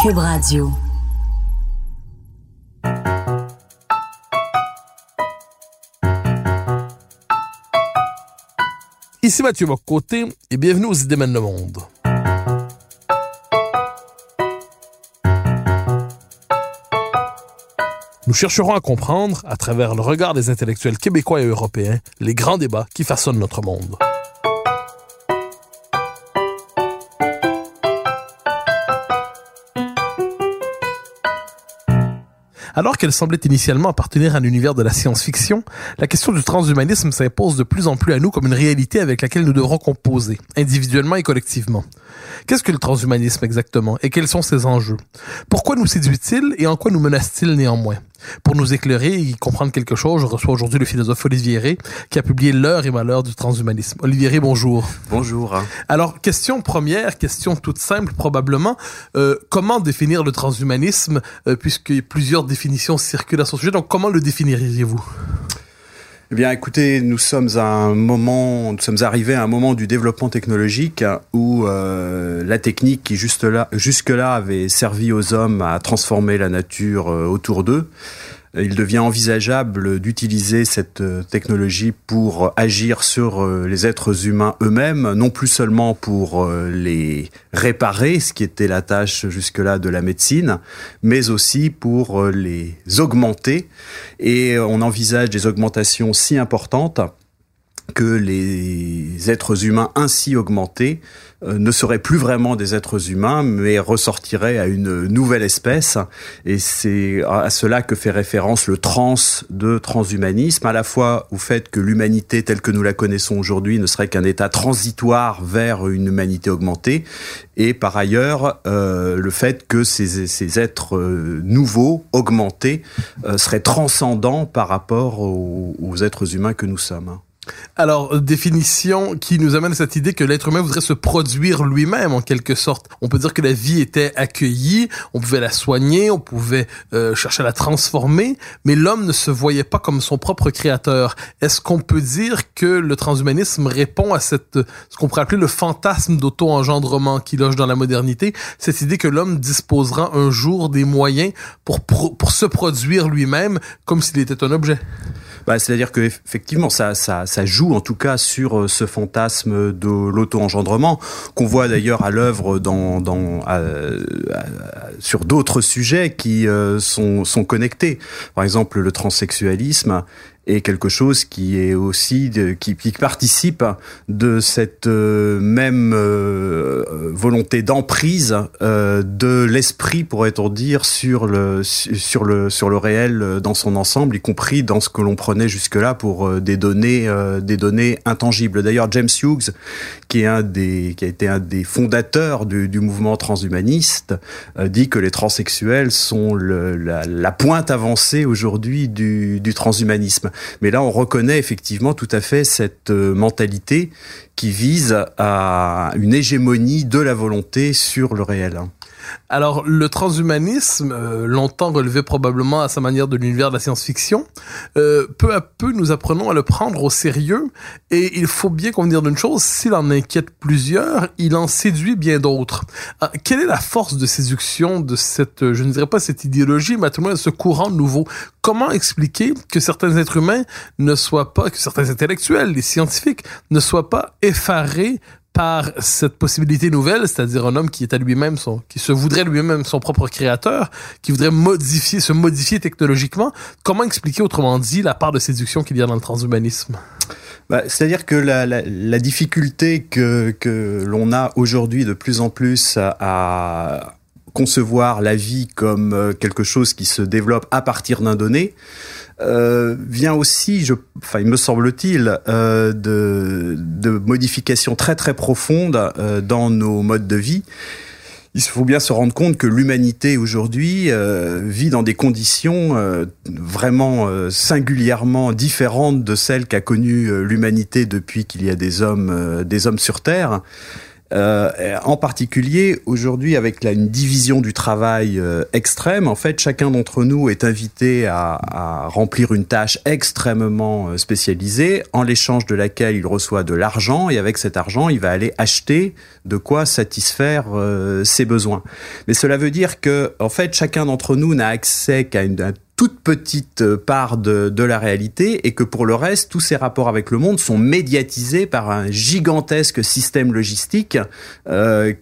Cube Radio. Ici Mathieu Bocoté et bienvenue aux Idées le monde. Nous chercherons à comprendre, à travers le regard des intellectuels québécois et européens, les grands débats qui façonnent notre monde. Alors qu'elle semblait initialement appartenir à l'univers de la science-fiction, la question du transhumanisme s'impose de plus en plus à nous comme une réalité avec laquelle nous devrons composer, individuellement et collectivement. Qu'est-ce que le transhumanisme exactement et quels sont ses enjeux? Pourquoi nous séduit-il et en quoi nous menace-t-il néanmoins? Pour nous éclairer et comprendre quelque chose, je reçois aujourd'hui le philosophe Olivier Ré, qui a publié L'heure et malheur du transhumanisme. Olivier Ré, bonjour. Bonjour. Alors, question première, question toute simple probablement. Euh, comment définir le transhumanisme, euh, puisque plusieurs définitions circulent à son sujet? Donc, comment le définiriez-vous? Eh bien, écoutez, nous sommes à un moment, nous sommes arrivés à un moment du développement technologique où euh, la technique qui juste là, avait servi aux hommes à transformer la nature euh, autour d'eux, il devient envisageable d'utiliser cette euh, technologie pour agir sur euh, les êtres humains eux-mêmes, non plus seulement pour euh, les réparer, ce qui était la tâche jusque-là de la médecine, mais aussi pour les augmenter. Et on envisage des augmentations si importantes que les êtres humains ainsi augmentés euh, ne seraient plus vraiment des êtres humains, mais ressortiraient à une nouvelle espèce. Et c'est à cela que fait référence le trans de transhumanisme, à la fois au fait que l'humanité telle que nous la connaissons aujourd'hui ne serait qu'un état transitoire vers une humanité augmentée, et par ailleurs euh, le fait que ces, ces êtres euh, nouveaux, augmentés, seraient transcendants par rapport aux, aux êtres humains que nous sommes. Alors, euh, définition qui nous amène à cette idée que l'être humain voudrait se produire lui-même en quelque sorte. On peut dire que la vie était accueillie, on pouvait la soigner, on pouvait euh, chercher à la transformer, mais l'homme ne se voyait pas comme son propre créateur. Est-ce qu'on peut dire que le transhumanisme répond à cette ce qu'on pourrait appeler le fantasme d'auto-engendrement qui loge dans la modernité, cette idée que l'homme disposera un jour des moyens pour, pour se produire lui-même comme s'il était un objet? Bah, C'est-à-dire que effectivement, ça, ça, joue en tout cas sur euh, ce fantasme de l'auto-engendrement qu'on voit d'ailleurs à l'œuvre dans, dans sur d'autres sujets qui euh, sont, sont connectés. Par exemple, le transsexualisme est quelque chose qui est aussi de, qui, qui, participe de cette euh, même euh, volonté d'emprise euh, de l'esprit pourrait-on dire sur le sur le sur le réel dans son ensemble y compris dans ce que l'on prenait jusque-là pour des données des données intangibles. D'ailleurs James Hughes qui est un des qui a été un des fondateurs du, du mouvement transhumaniste dit que les transsexuels sont le, la, la pointe avancée aujourd'hui du, du transhumanisme mais là, on reconnaît effectivement tout à fait cette euh, mentalité qui vise à une hégémonie de la volonté sur le réel. Alors, le transhumanisme, euh, longtemps relevé probablement à sa manière de l'univers de la science-fiction, euh, peu à peu, nous apprenons à le prendre au sérieux. Et il faut bien convenir d'une chose, s'il en inquiète plusieurs, il en séduit bien d'autres. Ah, quelle est la force de séduction de cette, je ne dirais pas cette idéologie, mais à tout le moins ce courant nouveau? Comment expliquer que certains êtres humains ne soient pas, que certains intellectuels, les scientifiques, ne soient pas effarés par cette possibilité nouvelle, c'est-à-dire un homme qui est à lui-même qui se voudrait lui-même son propre créateur, qui voudrait se modifier technologiquement. Comment expliquer autrement dit la part de séduction qu'il y a dans le transhumanisme? Bah, C'est-à-dire que la, difficulté que, que l'on a aujourd'hui de plus en plus à, à concevoir la vie comme euh, quelque chose qui se développe à partir d'un donné, euh, vient aussi, je, enfin, il me semble-t-il, euh, de, de modifications très très profondes euh, dans nos modes de vie il faut bien se rendre compte que l'humanité aujourd'hui vit dans des conditions vraiment singulièrement différentes de celles qu'a connues l'humanité depuis qu'il y a des hommes, des hommes sur Terre. Euh, en particulier, aujourd'hui, avec une division du travail euh, extrême, en fait, chacun d'entre nous est invité à, remplir une tâche extrêmement euh, spécialisée, en l'échange de laquelle il reçoit de l'argent, et avec cet argent, il va aller acheter de quoi satisfaire ses besoins. Mais cela veut dire que, en fait, chacun d'entre nous n'a accès qu'à une, toute petite euh, part de, la réalité et que pour le reste, tous ces rapports avec le monde sont médiatisés par un gigantesque système logistique euh,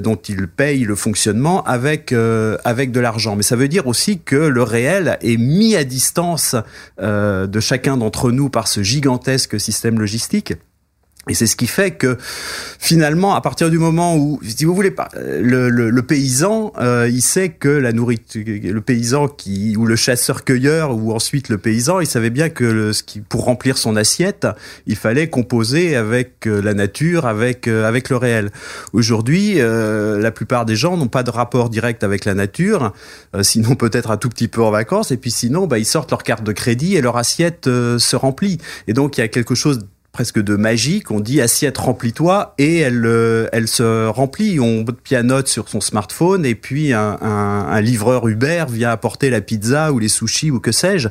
dont il paye le fonctionnement avec, euh, avec de l'argent. Mais ça veut dire aussi que le réel est mis à distance euh, de chacun d'entre nous par ce gigantesque système logistique. Et c'est ce qui fait que finalement, à partir du moment où, si vous voulez, le, paysan, euh, il sait que la nourriture, le paysan qui ou le chasseur-cueilleur ou ensuite le paysan, il savait bien que pour remplir son assiette, il fallait composer avec euh, la nature, avec euh, avec le réel. Aujourd'hui, la plupart des gens n'ont pas de rapport direct avec la nature, sinon peut-être un tout petit peu en vacances, et puis sinon, bah, ils sortent leur carte de crédit et leur assiette se remplit. Et donc il y a quelque chose presque de magique. On dit assiette remplis-toi et elle, euh, elle se remplit. On pianote sur son smartphone et puis un, un, un, livreur Uber vient apporter la pizza ou les sushis ou que sais-je.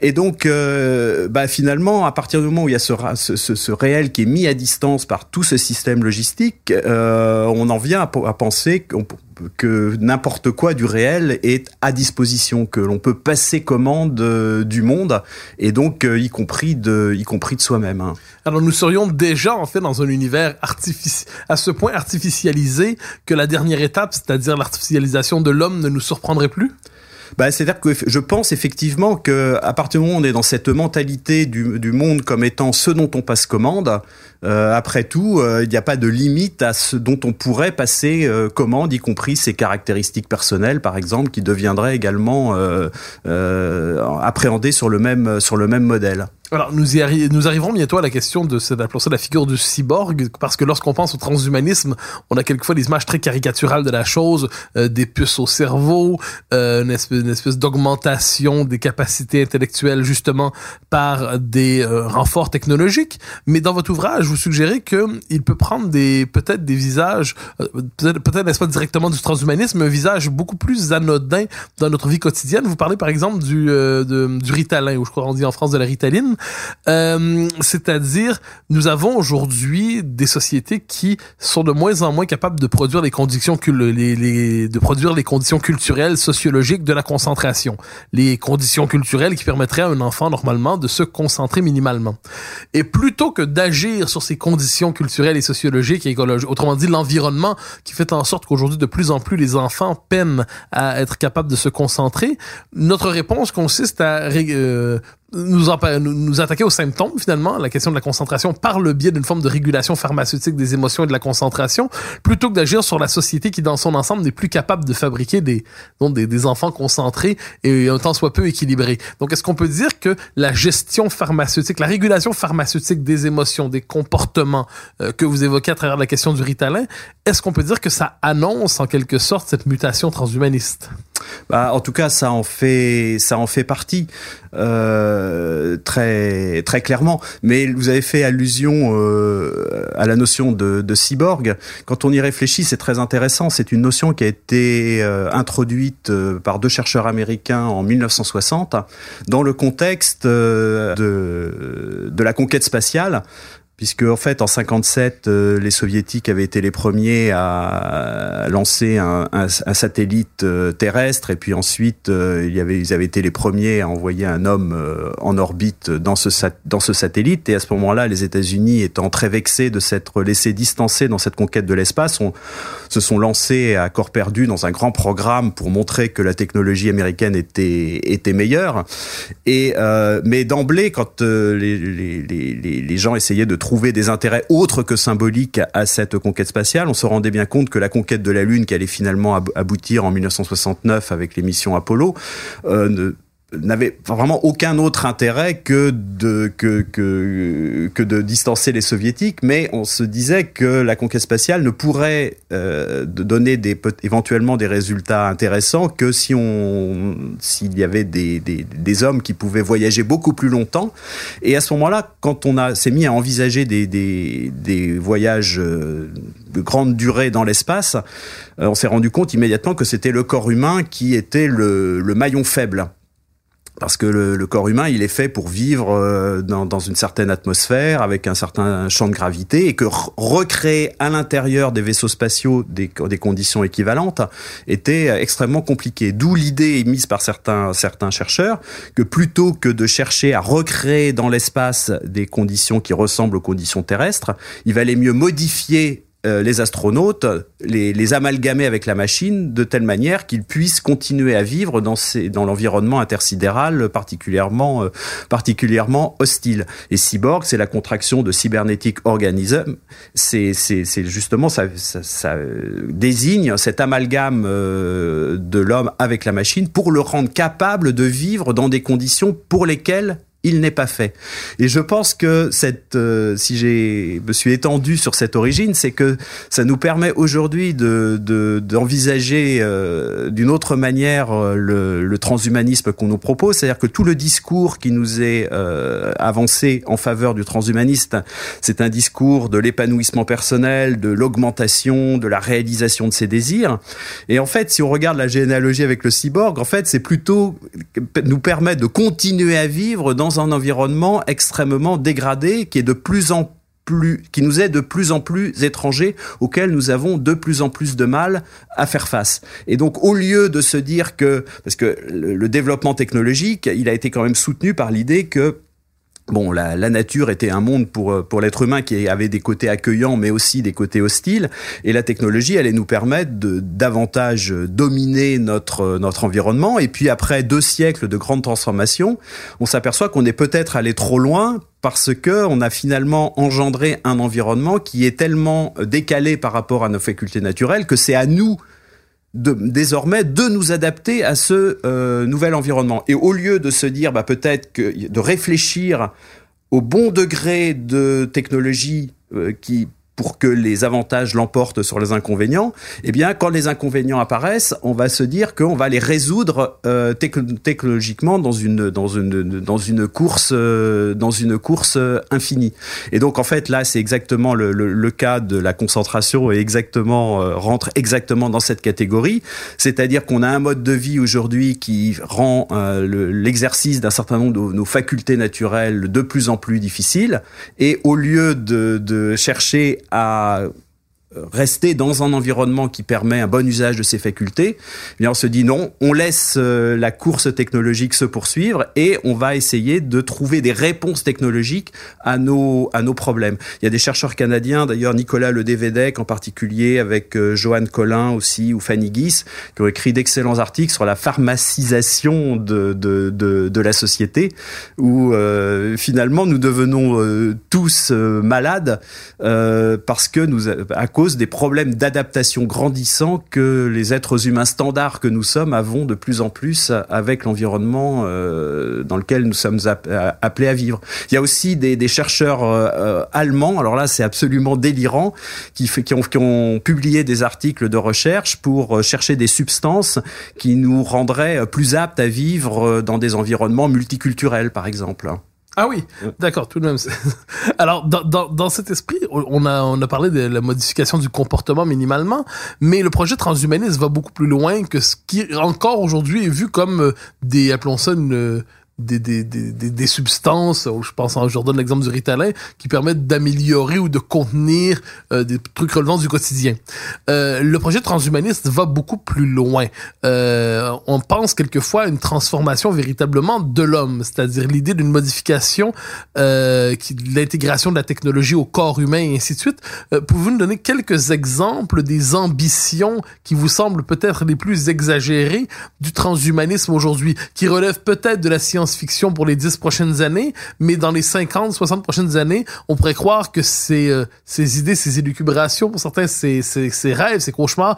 Et donc, euh, bah, finalement, à partir du moment où il y a ce, ce, ce, réel qui est mis à distance par tout ce système logistique, euh, on en vient à, à penser qu'on que n'importe quoi du réel est à disposition, que l'on peut passer commande euh, du monde et donc euh, y compris de, y compris de soi-même. Hein. Alors nous serions déjà en fait dans un univers à ce point artificialisé que la dernière étape, c'est-à-dire l'artificialisation de l'homme, ne nous surprendrait plus? Bah, c'est-à-dire que je pense effectivement que à partir du moment où on est dans cette mentalité du, du monde comme étant ce dont on passe commande, euh, après tout, euh, il n'y a pas de limite à ce dont on pourrait passer euh, commande, y compris ses caractéristiques personnelles, par exemple, qui deviendraient également euh, appréhendées sur le même sur le même modèle. Alors, nous, y nous arriverons bientôt à la question de cette, la figure du cyborg, parce que lorsqu'on pense au transhumanisme, on a quelquefois des images très caricaturales de la chose, des puces au cerveau, une espèce, d'augmentation des capacités intellectuelles, justement, par des renforts technologiques. Mais dans votre ouvrage, vous suggérez que il peut prendre des, peut-être des visages, euh, peut-être, peut-être n'est-ce pas directement du transhumanisme, un visage beaucoup plus anodin dans notre vie quotidienne. Vous parlez, par exemple, du, euh, du Ritalin, ou je crois qu'on dit en France de la Ritaline. Euh, C'est-à-dire, nous avons aujourd'hui des sociétés qui sont de moins en moins capables de produire les conditions les, les, de produire les conditions culturelles, sociologiques de la concentration, les conditions culturelles qui permettraient à un enfant normalement de se concentrer minimalement. Et plutôt que d'agir sur ces conditions culturelles et sociologiques et écologiques, autrement dit l'environnement qui fait en sorte qu'aujourd'hui de plus en plus les enfants peinent à être capables de se concentrer, notre réponse consiste à euh, nous, nous, attaquer aux symptômes finalement, la question de la concentration par le biais d'une forme de régulation pharmaceutique des émotions et de la concentration, plutôt que d'agir sur la société qui dans son ensemble n'est plus capable de fabriquer des, donc des, des enfants concentrés et un temps soit peu équilibrés. Donc est-ce qu'on peut dire que la gestion pharmaceutique, la régulation pharmaceutique des émotions, des comportements euh, que vous évoquez à travers la question du Ritalin, est-ce qu'on peut dire que ça annonce en quelque sorte cette mutation transhumaniste? Bah, en tout cas, ça en fait, ça en fait partie euh, très très clairement. Mais vous avez fait allusion euh, à la notion de, de, cyborg. Quand on y réfléchit, c'est très intéressant. C'est une notion qui a été euh, introduite euh, par deux chercheurs américains en 1960 dans le contexte euh, de de la conquête spatiale puisque en fait en 57 euh, les soviétiques avaient été les premiers à lancer un, satellite euh, terrestre. Et puis ensuite euh, ils avaient été les premiers à envoyer un homme en orbite dans ce satellite. Et à ce moment-là les États-Unis étant très vexés de s'être laissés distancer dans cette conquête de l'espace se sont lancés à corps perdu dans un grand programme pour montrer que la technologie américaine était meilleure. Mais d'emblée quand les, les gens essayaient de trouver trouver des intérêts autres que symboliques à cette conquête spatiale. On se rendait bien compte que la conquête de la Lune, qui allait finalement aboutir en 1969 avec les missions Apollo, euh, ne n'avait vraiment aucun autre intérêt que de que, que que de distancer les soviétiques, mais on se disait que la conquête spatiale ne pourrait euh, donner des éventuellement des résultats intéressants que si on s'il y avait des, des, des hommes qui pouvaient voyager beaucoup plus longtemps. Et à ce moment-là, quand on s'est mis à envisager des des, des voyages euh, de grande durée dans l'espace, euh, on s'est rendu compte immédiatement que c'était le corps humain qui était le, le maillon faible parce que le, corps humain, il est fait pour vivre euh, dans, dans, une certaine atmosphère, avec un certain champ de gravité, et que recréer à l'intérieur des vaisseaux spatiaux des, des, conditions équivalentes était extrêmement compliqué. D'où l'idée émise par certains, certains chercheurs que plutôt que de chercher à recréer dans l'espace des conditions qui ressemblent aux conditions terrestres, il valait mieux modifier euh, les astronautes, les, les, amalgamer avec la machine de telle manière qu'ils puissent continuer à vivre dans, dans l'environnement intersidéral particulièrement, euh, particulièrement hostile. Et cyborg, c'est la contraction de cybernetic organism. C'est, c'est, justement, ça, ça, ça, désigne cet amalgame euh, de l'homme avec la machine pour le rendre capable de vivre dans des conditions pour lesquelles il n'est pas fait. Et je pense que cette, euh, si j'ai me suis étendu sur cette origine, c'est que ça nous permet aujourd'hui de d'envisager euh, d'une autre manière euh, le, le transhumanisme qu'on nous propose, c'est-à-dire que tout le discours qui nous est euh, avancé en faveur du transhumaniste, c'est un discours de l'épanouissement personnel, de l'augmentation, de la réalisation de ses désirs. Et en fait, si on regarde la généalogie avec le cyborg, en fait, c'est plutôt nous permettre de continuer à vivre dans un environnement extrêmement dégradé qui est de plus en plus, qui nous est de plus en plus étranger, auquel nous avons de plus en plus de mal à faire face. Et donc, au lieu de se dire que, parce que le, le développement technologique, il a été quand même soutenu par l'idée que Bon, la, la, nature était un monde pour pour l'être humain qui avait des côtés accueillants, mais aussi des côtés hostiles. Et la technologie allait nous permettre de davantage dominer notre notre environnement. Et puis après deux siècles de grandes transformations, on s'aperçoit qu'on est peut-être allé trop loin parce que on a finalement engendré un environnement qui est tellement décalé par rapport à nos facultés naturelles que c'est à nous de, désormais de nous adapter à ce euh, nouvel environnement. Et au lieu de se dire bah, peut-être que de réfléchir au bon degré de technologie euh, qui pour que les avantages l'emportent sur les inconvénients, eh bien, quand les inconvénients apparaissent, on va se dire qu'on va les résoudre euh, technologiquement dans une dans une dans une course euh, dans une course euh, infinie. Et donc, en fait, là, c'est exactement le, le, le, cas de la concentration et exactement euh, rentre exactement dans cette catégorie. C'est-à-dire qu'on a un mode de vie aujourd'hui qui rend euh, l'exercice d'un certain nombre de nos facultés naturelles de plus en plus difficile. Et au lieu de, de chercher à rester dans un environnement qui permet un bon usage de ses facultés, eh bien on se dit non, on laisse euh, la course technologique se poursuivre et on va essayer de trouver des réponses technologiques à nos à nos problèmes. Il y a des chercheurs canadiens, d'ailleurs Nicolas Le Devedec en particulier, avec euh, Joanne Collin aussi ou Fanny Guis, qui ont écrit d'excellents articles sur la pharmacisation de de, de, de la société, où euh, finalement nous devenons euh, tous euh, malades parce que nous à cause cause des problèmes d'adaptation grandissants que les êtres humains standards que nous sommes avons de plus en plus avec l'environnement euh, dans lequel nous sommes appelés à vivre. Il y a aussi des, des chercheurs euh, allemands, alors là c'est absolument délirant, qui, qui, ont, qui ont publié des articles de recherche pour euh, chercher des substances qui nous rendraient plus aptes à vivre dans des environnements multiculturels par exemple. Ah oui, d'accord, tout de même. Alors, dans, dans, dans, cet esprit, on a, on a parlé de la modification du comportement minimalement, mais le projet transhumaniste va beaucoup plus loin que ce qui, encore aujourd'hui, est vu comme euh, des, appelons ça une des, des, des, des, substances, je pense, je redonne l'exemple du Ritalin, qui permettent d'améliorer ou de contenir euh, des trucs relevant du quotidien. Euh, le projet transhumaniste va beaucoup plus loin. Euh, on pense quelquefois à une transformation véritablement de l'homme, c'est-à-dire l'idée d'une modification, euh, l'intégration de la technologie au corps humain et ainsi de suite. Euh, Pouvez-vous nous donner quelques exemples des ambitions qui vous semblent peut-être les plus exagérées du transhumanisme aujourd'hui, qui relèvent peut-être de la science fiction pour les 10 prochaines années, mais dans les 50, 60 prochaines années, on pourrait croire que ces, euh, ces idées, ces élucubrations, pour certains, ces, ces, ces rêves, ces cauchemars,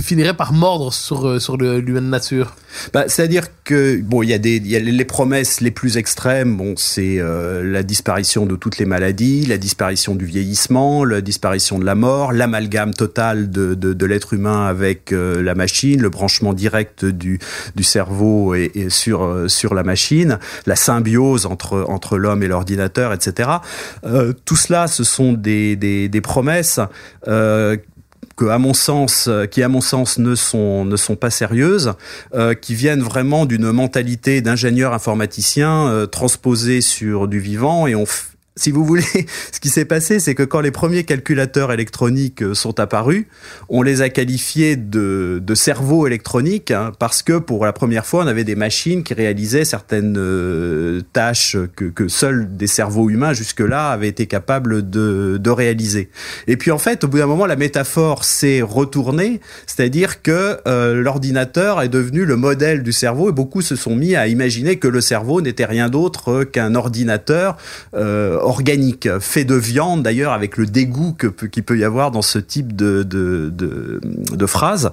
finirait par mordre sur, euh, sur l'humaine nature bah, C'est-à-dire que, bon, il y, a des, y a les promesses les plus extrêmes, bon, c'est euh, la disparition de toutes les maladies, la disparition du vieillissement, la disparition de la mort, l'amalgame total de, de, de l'être humain avec euh, la machine, le branchement direct du, du cerveau et, et sur, sur la machine, la symbiose entre, entre l'homme et l'ordinateur, etc. Euh, tout cela, ce sont des, des, des promesses euh, que, à mon sens, euh, qui à mon sens ne sont ne sont pas sérieuses, euh, qui viennent vraiment d'une mentalité d'ingénieur informaticien euh, transposée sur du vivant et on si vous voulez, ce qui s'est passé, c'est que quand les premiers calculateurs électroniques euh, sont apparus, on les a qualifiés de, de cerveaux électroniques hein, parce que pour la première fois, on avait des machines qui réalisaient certaines euh, tâches que, que, seuls des cerveaux humains jusque-là avaient été capables de, de, réaliser. Et puis en fait, au bout d'un moment, la métaphore s'est retournée, c'est-à-dire que euh, l'ordinateur est devenu le modèle du cerveau et beaucoup se sont mis à imaginer que le cerveau n'était rien d'autre qu'un ordinateur. Euh, organique, fait de viande d'ailleurs, avec le dégoût que qu'il peut y avoir dans ce type de, de, de, de phrase.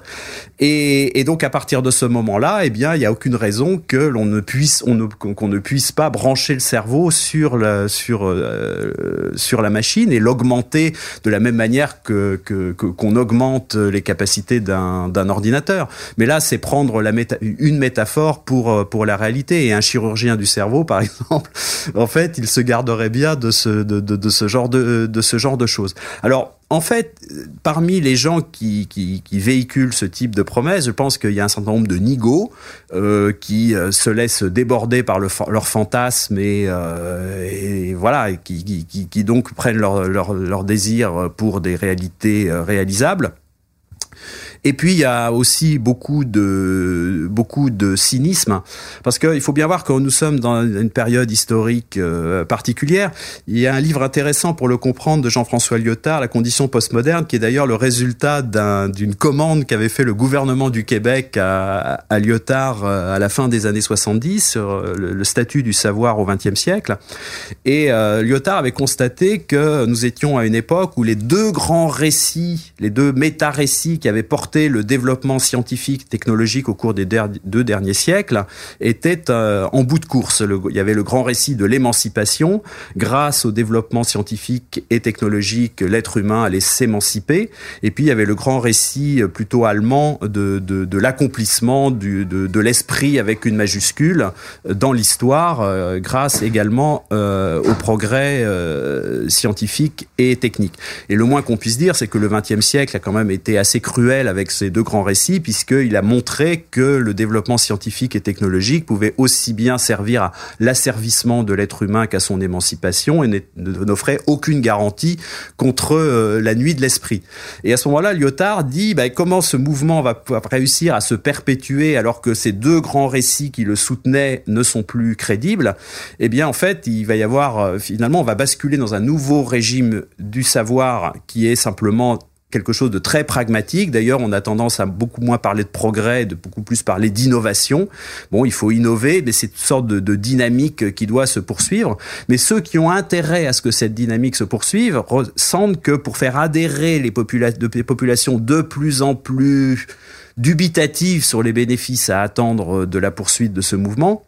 Et, et, donc à partir de ce moment-là, eh bien, il n'y a aucune raison que l'on ne puisse, qu'on ne puisse pas brancher le cerveau sur la, sur, euh, sur la machine et l'augmenter de la même manière que, que, qu'on augmente les capacités d'un, d'un ordinateur. Mais là, c'est prendre la méta, une métaphore pour, pour la réalité. Et un chirurgien du cerveau, par exemple, en fait, il se garderait bien de ce, de, de ce genre de, de ce genre de choses. Alors, en fait, parmi les gens qui, qui, véhiculent ce type de promesses, je pense qu'il y a un certain nombre de nigauds euh, qui euh, se laissent déborder par le, leur fantasme et, euh, voilà, qui, qui, qui, donc prennent leur, leur, leur désir pour des réalités euh, réalisables. Et puis il y a aussi beaucoup de beaucoup de cynisme parce qu'il faut bien voir que nous sommes dans une période historique euh, particulière. Il y a un livre intéressant pour le comprendre de Jean-François Lyotard, La condition postmoderne, qui est d'ailleurs le résultat d'une un, commande qu'avait fait le gouvernement du Québec à, Lyotard euh, à la fin des années 70 sur euh, le, statut du savoir au XXe siècle. Et Lyotard avait constaté que nous étions à une époque où les deux grands récits, les deux méta-récits qui avaient porté le développement scientifique, technologique au cours des deux derniers siècles était euh, en bout de course. Il y avait le grand récit de l'émancipation. Grâce au développement scientifique et technologique, l'être humain allait s'émanciper. Et puis il y avait le grand récit euh, plutôt allemand de, l'accomplissement de, l'esprit avec une majuscule dans l'histoire, euh, grâce également euh, au progrès scientifique et technique. Et le moins qu'on puisse dire, c'est que le XXe siècle a quand même été assez cruel avec avec ces deux grands récits, puisqu'il a montré que le développement scientifique et technologique pouvait aussi bien servir à l'asservissement de l'être humain qu'à son émancipation et n'offrait aucune garantie contre euh, la nuit de l'esprit. Et à ce moment-là, Lyotard dit bah, comment ce mouvement va réussir à se perpétuer alors que ces deux grands récits qui le soutenaient ne sont plus crédibles? Eh bien, en fait, il va y avoir, euh, finalement, on va basculer dans un nouveau régime du savoir qui est simplement quelque chose de très pragmatique. D'ailleurs, on a tendance à beaucoup moins parler de progrès, de beaucoup plus parler d'innovation. Bon, il faut innover, mais c'est une sorte de, dynamique qui doit se poursuivre. Mais ceux qui ont intérêt à ce que cette dynamique se poursuive sentent que pour faire adhérer les, les populations de plus en plus dubitatives sur les bénéfices à attendre de la poursuite de ce mouvement,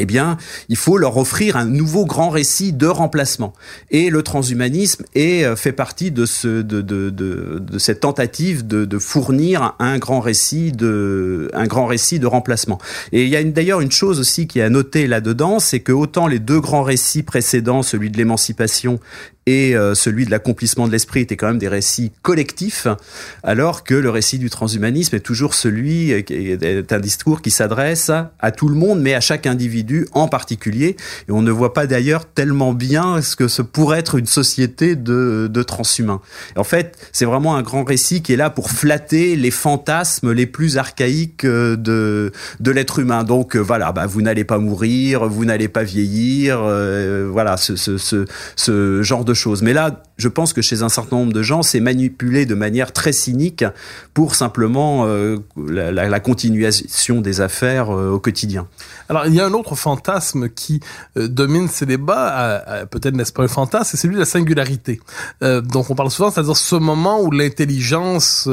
eh bien, il faut leur offrir un nouveau grand récit de remplacement. Et le transhumanisme est, euh, fait partie de, ce, de, de, de, de cette tentative de, de, fournir un grand récit de, un grand récit de remplacement. Et il y a d'ailleurs une chose aussi qui est à noter là-dedans, c'est que autant les deux grands récits précédents, celui de l'émancipation et euh, celui de l'accomplissement de l'esprit étaient quand même des récits collectifs, alors que le récit du transhumanisme est toujours celui, euh, est un discours qui s'adresse à tout le monde, mais à chaque individu en particulier. Et on ne voit pas d'ailleurs tellement bien ce que ce pourrait être une société de, de transhumains. En fait, c'est vraiment un grand récit qui est là pour flatter les fantasmes les plus archaïques euh, de, de l'être humain. Donc voilà, bah, vous n'allez pas mourir, vous n'allez pas vieillir, voilà, ce, ce, ce, ce genre de choses. Mais là, je pense que chez un certain nombre de gens, c'est manipulé de manière très cynique pour simplement euh, la, la, continuation des affaires euh, au quotidien. Alors, il y a un autre fantasme qui euh, domine ces débats, peut-être n'est-ce pas un fantasme, c'est celui de la singularité. donc, on parle souvent, c'est-à-dire ce moment où l'intelligence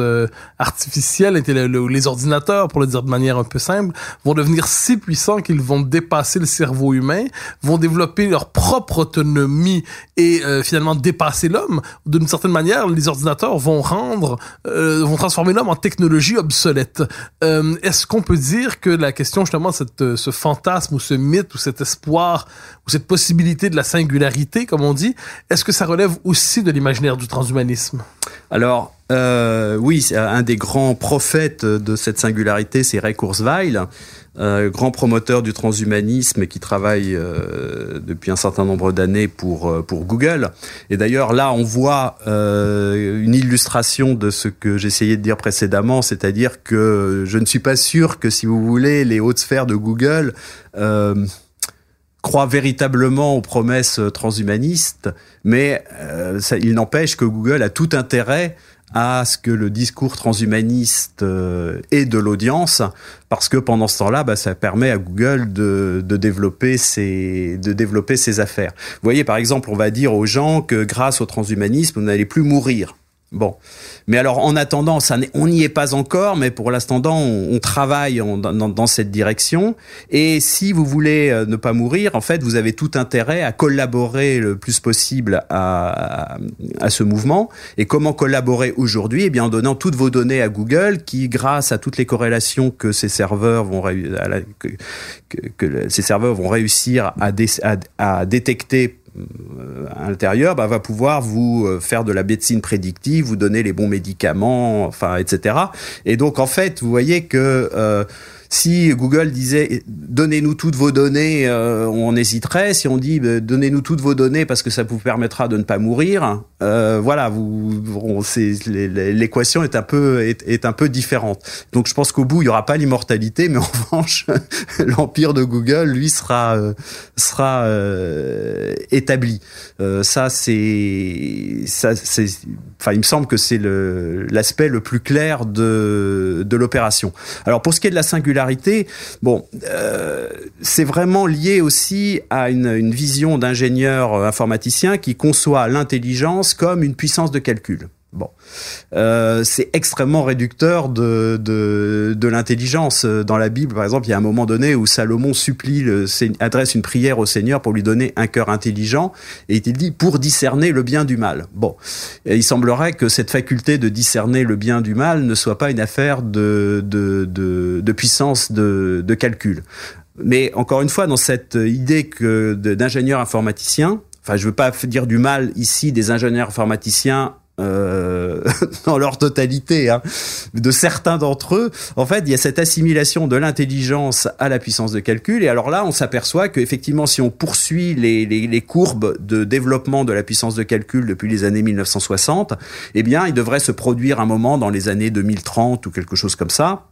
artificielle, les ordinateurs, pour le dire de manière un peu simple, vont devenir si puissants qu'ils vont dépasser le cerveau humain, vont développer leur propre autonomie et finalement dépasser l'homme. D'une certaine manière, les ordinateurs vont rendre, euh, vont transformer l'homme en technologie obsolète. Euh, Est-ce qu'on peut dire que la question justement, cette, ce fantasme ou ce mythe ou cet espoir ou cette possibilité de la singularité, comme on dit, est-ce que ça relève aussi de l'imaginaire du transhumanisme? Alors, euh, oui, un des grands prophètes de cette singularité, c'est Ray Kurzweil, euh, grand promoteur du transhumanisme qui travaille euh, depuis un certain nombre d'années pour euh, pour Google. Et d'ailleurs là, on voit euh, une illustration de ce que j'essayais de dire précédemment, c'est-à-dire que je ne suis pas sûr que si vous voulez les hautes sphères de Google croient véritablement aux promesses transhumanistes, mais ça, il n'empêche que Google a tout intérêt à ce que le discours transhumaniste euh, ait de l'audience, parce que pendant ce temps-là, bah, ça permet à Google de, de, développer ses, de développer ses affaires. Vous voyez, par exemple, on va dire aux gens que grâce au transhumanisme, vous n'allez plus mourir. Bon. Mais alors, en attendant, ça on n'y est pas encore, mais pour l'instant, on, travaille dans, cette direction. Et si vous voulez euh, ne pas mourir, en fait, vous avez tout intérêt à collaborer le plus possible à, ce mouvement. Et comment collaborer aujourd'hui? Eh bien, en donnant toutes vos données à Google, qui, grâce à toutes les corrélations que ces serveurs vont, que, que, serveurs vont réussir à, dé, à, à détecter à l'intérieur bah, va pouvoir vous euh, faire de la médecine prédictive, vous donner les bons médicaments, enfin, etc. Et donc, en fait, vous voyez que euh, si Google disait donnez-nous toutes vos données, euh, on hésiterait. Si on dit bah, donnez-nous toutes vos données parce que ça vous permettra de ne pas mourir, euh, voilà, vous, l'équation est un peu est, un peu différente. Donc je pense qu'au bout il y aura pas l'immortalité, mais en revanche l'empire de Google lui sera euh, sera établi. Ça c'est ça c'est enfin il me semble que c'est l'aspect le plus clair de de l'opération. Alors pour ce qui est de la singularité bon, euh, c'est vraiment lié aussi à une, une vision d'ingénieur informaticien qui conçoit l'intelligence comme une puissance de calcul. Bon, euh, c'est extrêmement réducteur de, de, de l'intelligence. Dans la Bible, par exemple, il y a un moment donné où Salomon supplie, le, adresse une prière au Seigneur pour lui donner un cœur intelligent, et il dit pour discerner le bien du mal. Bon, il semblerait que cette faculté de discerner le bien du mal ne soit pas une affaire de, de, de, de puissance de, de calcul. Mais encore une fois, dans cette idée que d'ingénieur informaticien, enfin, je veux pas dire du mal ici des ingénieurs informaticiens euh, dans leur totalité, hein, de certains d'entre eux, en fait, il y a cette assimilation de l'intelligence à la puissance de calcul. Et alors là, on s'aperçoit qu'effectivement, si on poursuit les, les, les, courbes de développement de la puissance de calcul depuis les années 1960, eh bien, il devrait se produire un moment dans les années 2030 ou quelque chose comme ça,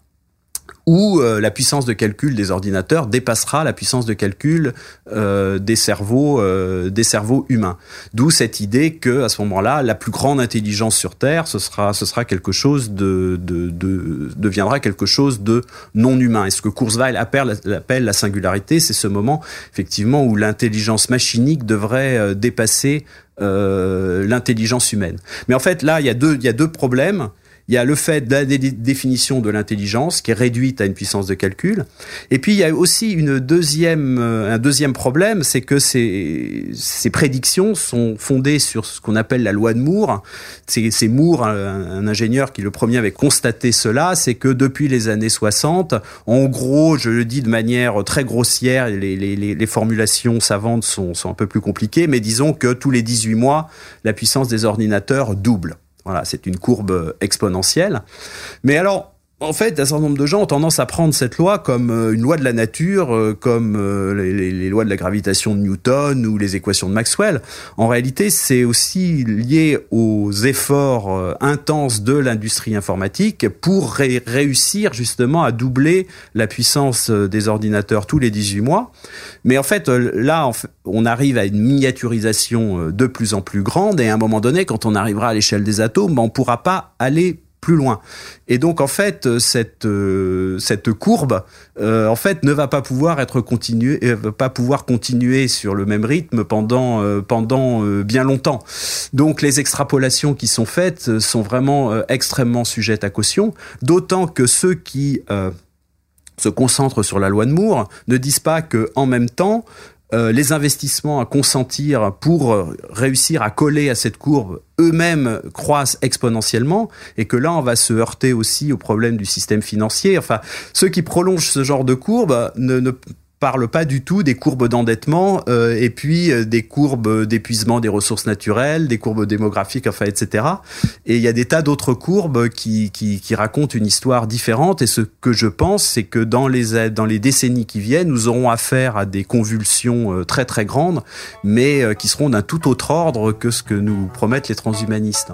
où euh, la puissance de calcul des ordinateurs dépassera la puissance de calcul euh, des cerveaux euh, des cerveaux humains. D'où cette idée que à ce moment-là, la plus grande intelligence sur Terre, ce sera ce sera quelque chose de, de, de deviendra quelque chose de non humain. Et ce que Kurzweil appelle, appelle la singularité, c'est ce moment effectivement où l'intelligence machinique devrait euh, dépasser euh, l'intelligence humaine. Mais en fait, là, il y a deux il y a deux problèmes il y a le fait de la définition de l'intelligence qui est réduite à une puissance de calcul. Et puis il y a aussi une deuxième, euh, un deuxième problème, c'est que ces, prédictions sont fondées sur ce qu'on appelle la loi de Moore. C'est, Moore, un, ingénieur qui le premier avait constaté cela, c'est que depuis les années 60, en gros, je le dis de manière très grossière, les, formulations savantes sont, sont un peu plus compliquées, mais disons que tous les 18 mois, la puissance des ordinateurs double. Voilà, c'est une courbe exponentielle. Mais alors, en fait, un certain nombre de gens ont tendance à prendre cette loi comme euh, une loi de la nature, euh, comme euh, les, lois de la gravitation de Newton ou les équations de Maxwell. En réalité, c'est aussi lié aux efforts intenses de l'industrie informatique pour réussir justement à doubler la puissance des ordinateurs tous les 18 mois. Mais en fait, là, on arrive à une miniaturisation de plus en plus grande et à un moment donné, quand on arrivera à l'échelle des atomes, on ne pourra pas aller plus loin. Et donc en fait cette euh, cette courbe euh, en fait ne va pas pouvoir être va pas pouvoir continuer sur le même rythme pendant euh, pendant bien longtemps. Donc les extrapolations qui sont faites sont vraiment extrêmement sujettes à caution, d'autant que ceux qui se concentrent sur la loi de Moore ne disent pas que en même temps euh, les investissements à consentir pour euh, réussir à coller à cette courbe eux-mêmes croissent exponentiellement et que là on va se heurter aussi au problème du système financier. Enfin, ceux qui prolongent ce genre de courbe ne, ne parle pas du tout des courbes d'endettement euh, et puis euh, des courbes d'épuisement des ressources naturelles, des courbes démographiques, enfin, etc. Et il y a des tas d'autres courbes qui, qui, qui, racontent une histoire différente. Et ce que je pense, c'est que dans les, dans les décennies qui viennent, nous aurons affaire à des convulsions euh, très très grandes, mais qui seront d'un tout autre ordre que ce que nous promettent les transhumanistes.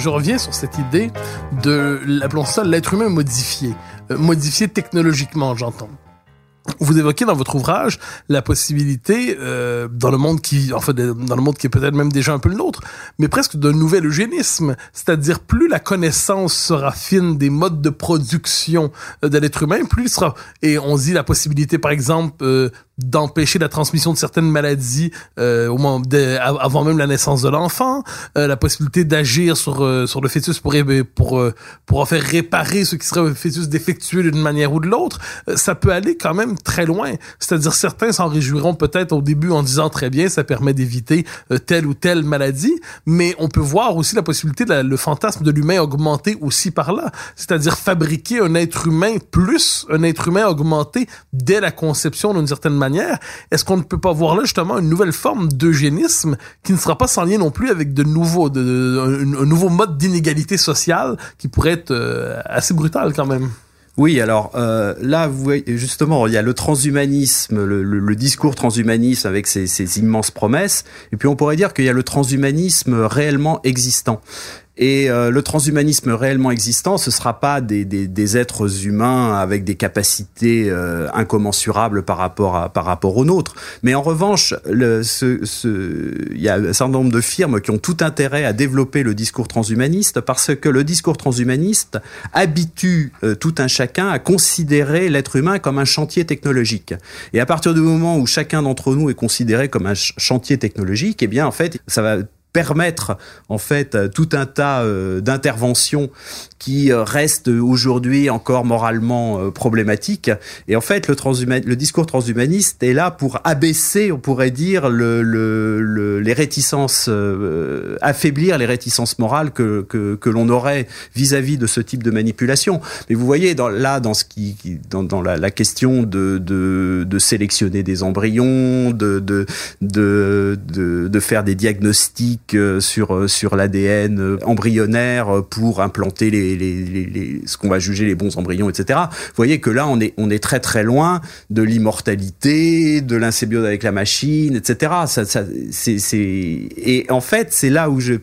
Je reviens sur cette idée de, appelons ça l'être humain modifié, euh, modifié technologiquement, j'entends. Vous évoquez dans votre ouvrage la possibilité euh, dans le monde qui, en fait, dans le monde qui est peut-être même déjà un peu le nôtre, mais presque d'un nouvel eugénisme, c'est-à-dire plus la connaissance sera fine des modes de production euh, de l'être humain, plus il sera. Et on dit la possibilité, par exemple, euh, d'empêcher la transmission de certaines maladies euh, au moment de, avant même la naissance de l'enfant, euh, la possibilité d'agir sur euh, sur le fœtus pour pour pour en faire réparer ce qui serait un fœtus défectueux d'une manière ou de l'autre, ça peut aller quand même très loin. C'est-à-dire certains s'en réjouiront peut-être au début en disant très bien ça permet d'éviter telle ou telle maladie, mais on peut voir aussi la possibilité de le fantasme de l'humain augmenter aussi par là, c'est-à-dire fabriquer un être humain plus un être humain augmenté dès la conception d'une certaine manière est-ce qu'on ne peut pas voir là justement une nouvelle forme d'eugénisme qui ne sera pas sans lien non plus avec de nouveaux, de, un, nouveau mode d'inégalité sociale qui pourrait être euh, assez brutal quand même? Oui, alors euh, là, vous voyez, justement, il y a le transhumanisme, le, discours transhumaniste avec ses, ses, immenses promesses, et puis on pourrait dire qu'il y a le transhumanisme réellement existant. Et euh, le transhumanisme réellement existant, ce sera pas des, êtres humains avec des capacités euh, incommensurables par rapport à, par rapport aux nôtres. Mais en revanche, il y a un certain nombre de firmes qui ont tout intérêt à développer le discours transhumaniste parce que le discours transhumaniste habitue euh, tout un chacun à considérer l'être humain comme un chantier technologique. Et à partir du moment où chacun d'entre nous est considéré comme un chantier technologique, eh bien en fait, ça va permettre en fait tout un tas euh, d'interventions qui euh, restent aujourd'hui encore moralement euh, problématiques. Et en fait le, le discours transhumaniste est là pour abaisser on pourrait dire le, le, les réticences affaiblir les réticences morales que, que, que l'on aurait vis-à-vis de ce type de manipulation. Mais vous voyez dans, là dans ce qui dans, dans la, la, question de, de, de sélectionner des embryons de, de, de, de faire des diagnostics euh, sur euh, sur l'ADN euh, embryonnaire pour implanter les, les, les, ce qu'on va juger les bons embryons, etc. Vous voyez que là on est on est très très loin de l'immortalité, de l'insymbiose avec la machine, etc. Ça, ça c'est et en fait c'est là où je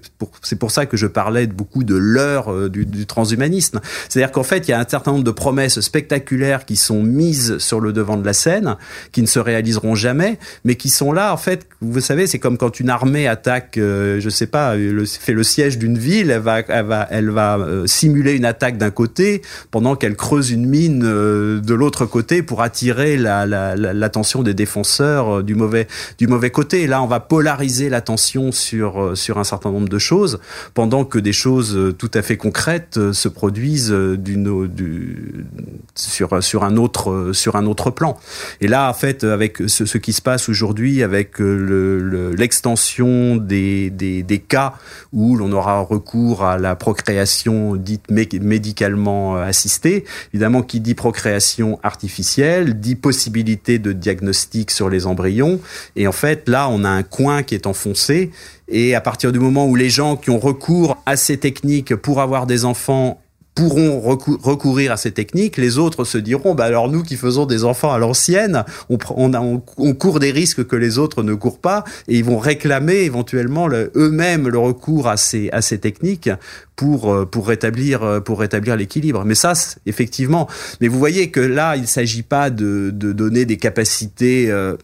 c'est pour ça que je parlais beaucoup de l'heure du, du transhumanisme. C'est-à-dire qu'en fait il y a un certain nombre de promesses spectaculaires qui sont mises sur le devant de la scène, qui ne se réaliseront jamais, mais qui sont là en fait. Vous savez, c'est comme quand une armée attaque je sais pas, fait le siège d'une ville, elle va, elle va, elle va simuler une attaque d'un côté pendant qu'elle creuse une mine de l'autre côté pour attirer l'attention la, la, des défenseurs du mauvais, du mauvais côté. Et là, on va polariser l'attention sur, sur un certain nombre de choses pendant que des choses tout à fait concrètes se produisent du, sur, sur un autre, sur un autre plan. Et là, en fait, avec ce, qui se passe aujourd'hui, avec l'extension le, des, des, des, cas où l'on aura recours à la procréation dite médicalement assistée, évidemment, qui dit procréation artificielle, dit possibilité de diagnostic sur les embryons. Et en fait, là, on a un coin qui est enfoncé. Et à partir du moment où les gens qui ont recours à ces techniques pour avoir des enfants pourront recourir à ces techniques, les autres se diront, bah alors nous qui faisons des enfants à l'ancienne, on, court des risques que les autres ne courent pas, et ils vont réclamer éventuellement eux-mêmes le recours à ces, techniques pour, euh, pour rétablir, euh, pour rétablir l'équilibre. Mais ça, effectivement. Mais vous voyez que là, il ne s'agit pas de, de, donner des capacités euh,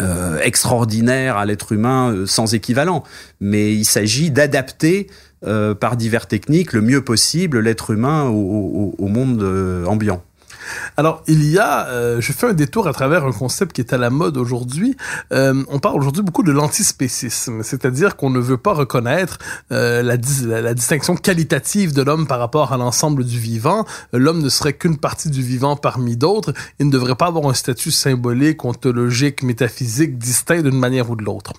euh, extraordinaires à l'être humain sans équivalent, mais il s'agit d'adapter euh, par divers techniques le mieux possible l'être humain au, monde euh, ambiant. Alors, il y a, euh, je fais un détour à travers un concept qui est à la mode aujourd'hui. Euh, on parle aujourd'hui beaucoup de l'antispécisme, c'est-à-dire qu'on ne veut pas reconnaître euh, la, la, distinction qualitative de l'homme par rapport à l'ensemble du vivant. L'homme ne serait qu'une partie du vivant parmi d'autres. Il ne devrait pas avoir un statut symbolique, ontologique, métaphysique distinct d'une manière ou de l'autre.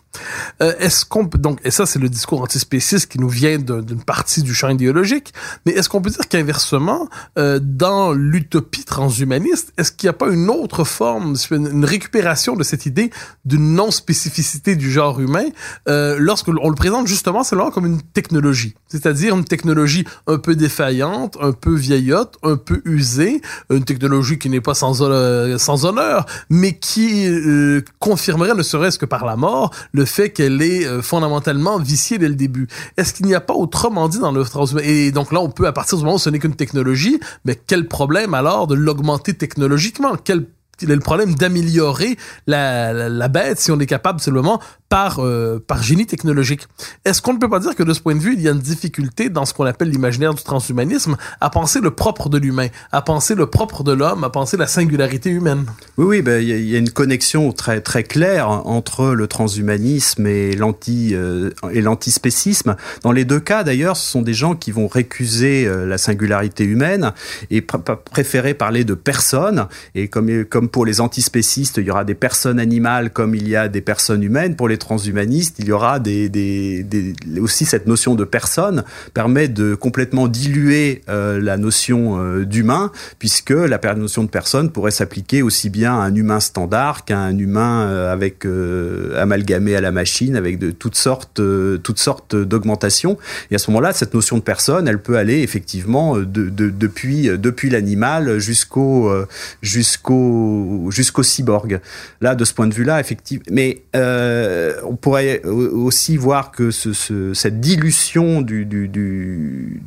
Euh, est-ce qu'on donc, et ça c'est le discours antispéciste qui nous vient d'une partie du champ idéologique, mais est-ce qu'on peut dire qu'inversement, euh, dans l'utopie transhumaniste, est-ce qu'il n'y a pas une autre forme, une récupération de cette idée d'une non-spécificité du genre humain euh, lorsque on le présente justement seulement comme une technologie, c'est-à-dire une technologie un peu défaillante, un peu vieillotte, un peu usée, une technologie qui n'est pas sans, euh, sans honneur, mais qui euh, confirmerait, ne serait-ce que par la mort, le fait qu'elle est euh, fondamentalement viciée dès le début. Est-ce qu'il n'y a pas autrement dit dans le transhumanisme? Et donc là, on peut, à partir du moment où ce n'est qu'une technologie, mais quel problème alors de l'augmenter technologiquement? Quel est le problème d'améliorer la, la, la, bête si on est capable seulement par, euh, par génie technologique. Est-ce qu'on ne peut pas dire que de ce point de vue, il y a une difficulté dans ce qu'on appelle l'imaginaire du transhumanisme à penser le propre de l'humain, à penser le propre de l'homme, à penser la singularité humaine? Oui, oui, ben, il y, a une connexion très, très claire entre le transhumanisme et l'anti euh, l'antispécisme. Dans les deux cas, d'ailleurs, ce sont des gens qui vont récuser euh, la singularité humaine et pr préférer parler de personnes. Et comme, comme pour les antispécistes, il y aura des personnes animales comme il y a des personnes humaines. Pour les transhumanistes, il y aura des, des, des, aussi cette notion de personne permet de complètement diluer euh, la notion euh, d'humain, puisque la notion de personne pourrait s'appliquer aussi bien à un humain standard qu'à un humain euh, avec euh, amalgamé à la machine, avec de toutes sortes, euh, toutes sortes d'augmentations. Et à ce moment-là, cette notion de personne, elle peut aller effectivement de, de, depuis, depuis l'animal jusqu'au jusqu'au jusqu'au cyborg. Là, de ce point de vue-là, effectivement. Mais euh, euh, on pourrait aussi voir que ce, ce, cette dilution du, du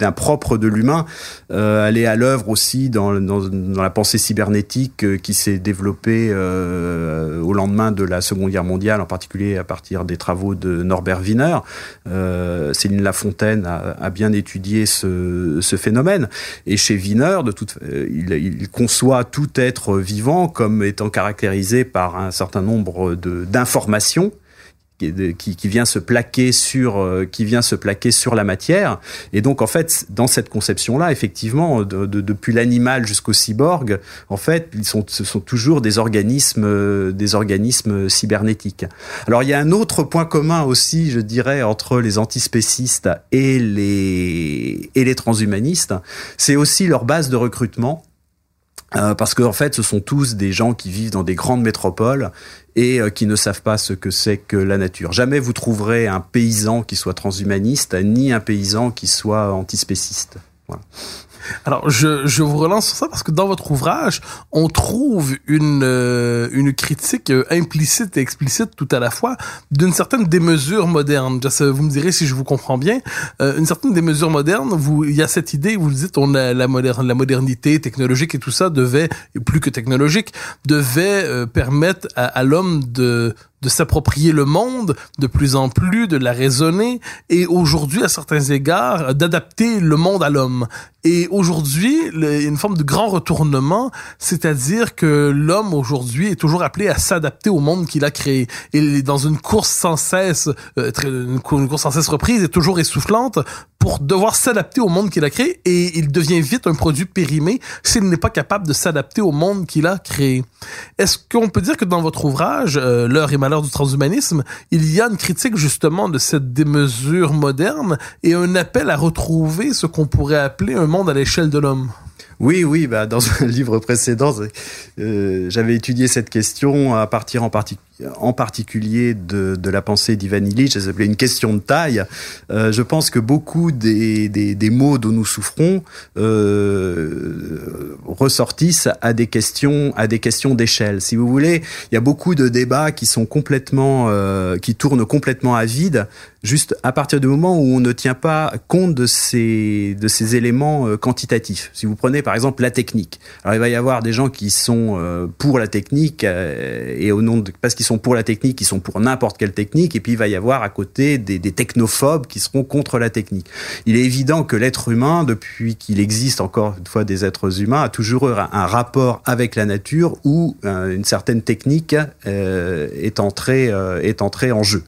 d'un propre de l'humain. Euh, elle est à l'œuvre aussi dans, la pensée cybernétique euh, qui s'est développée euh, au lendemain de la Seconde Guerre mondiale, en particulier à partir des travaux de Norbert Wiener. Euh, Céline Lafontaine a, a, bien étudié ce, phénomène. Et chez Wiener, de toute, il, conçoit tout être vivant comme étant caractérisé par un certain nombre d'informations qui, qui, vient se plaquer sur euh, qui vient se plaquer sur la matière. Et donc en fait dans cette conception là effectivement de, de, depuis l'animal jusqu'au cyborg en fait ils sont ce sont toujours des organismes euh, des organismes cybernétiques. Alors il y a un autre point commun aussi je dirais entre les antispécistes et les et les transhumanistes. C'est aussi leur base de recrutement euh, parce qu'en en fait, ce sont tous des gens qui vivent dans des grandes métropoles et euh, qui ne savent pas ce que c'est que la nature. Jamais vous trouverez un paysan qui soit transhumaniste, ni un paysan qui soit antispéciste. Voilà. Alors, je, je vous relance sur ça parce que dans votre ouvrage, on trouve une, euh, une critique euh, implicite et explicite tout à la fois d'une certaine démesure moderne. Vous me direz si je vous comprends bien. Euh, une certaine démesure moderne, vous, il y a cette idée, vous dites, on a la, moderne, la modernité technologique et tout ça devait, plus que technologique, devait euh, permettre à, à l'homme de de s'approprier le monde de plus en plus, de la raisonner et aujourd'hui, à certains égards, d'adapter le monde à l'homme. Et aujourd'hui, il y a une forme de grand retournement, c'est-à-dire que l'homme aujourd'hui est toujours appelé à s'adapter au monde qu'il a créé. Il est dans une course sans cesse, euh, une course sans cesse reprise et toujours essoufflante pour devoir s'adapter au monde qu'il a créé et il devient vite un produit périmé s'il n'est pas capable de s'adapter au monde qu'il a créé. Est-ce qu'on peut dire que dans votre ouvrage, euh, L'heure et malheur du transhumanisme, il y a une critique justement de cette démesure moderne et un appel à retrouver ce qu'on pourrait appeler un monde à l'échelle de l'homme? Oui, oui, bah, dans un livre précédent, euh, j'avais étudié cette question à partir en particulier en particulier de, la pensée d'Ivan Illich, ça s'appelait une question de taille. Euh, je pense que beaucoup des, des, des, mots dont nous souffrons euh, ressortissent à des questions à des questions d'échelle. Si vous voulez, il y a beaucoup de débats qui sont complètement euh, qui tournent complètement à vide juste à partir du moment où on ne tient pas compte de ces de ces éléments quantitatifs. Si vous prenez par exemple la technique, alors il va y avoir des gens qui sont pour la technique et au nom de parce qu'ils sont pour la technique, ils sont pour n'importe quelle technique, et puis il va y avoir à côté des, des, technophobes qui seront contre la technique. Il est évident que l'être humain, depuis qu'il existe encore une fois des êtres humains, a toujours eu un rapport avec la nature où euh, une certaine technique euh, est entrée euh, est entrée en jeu.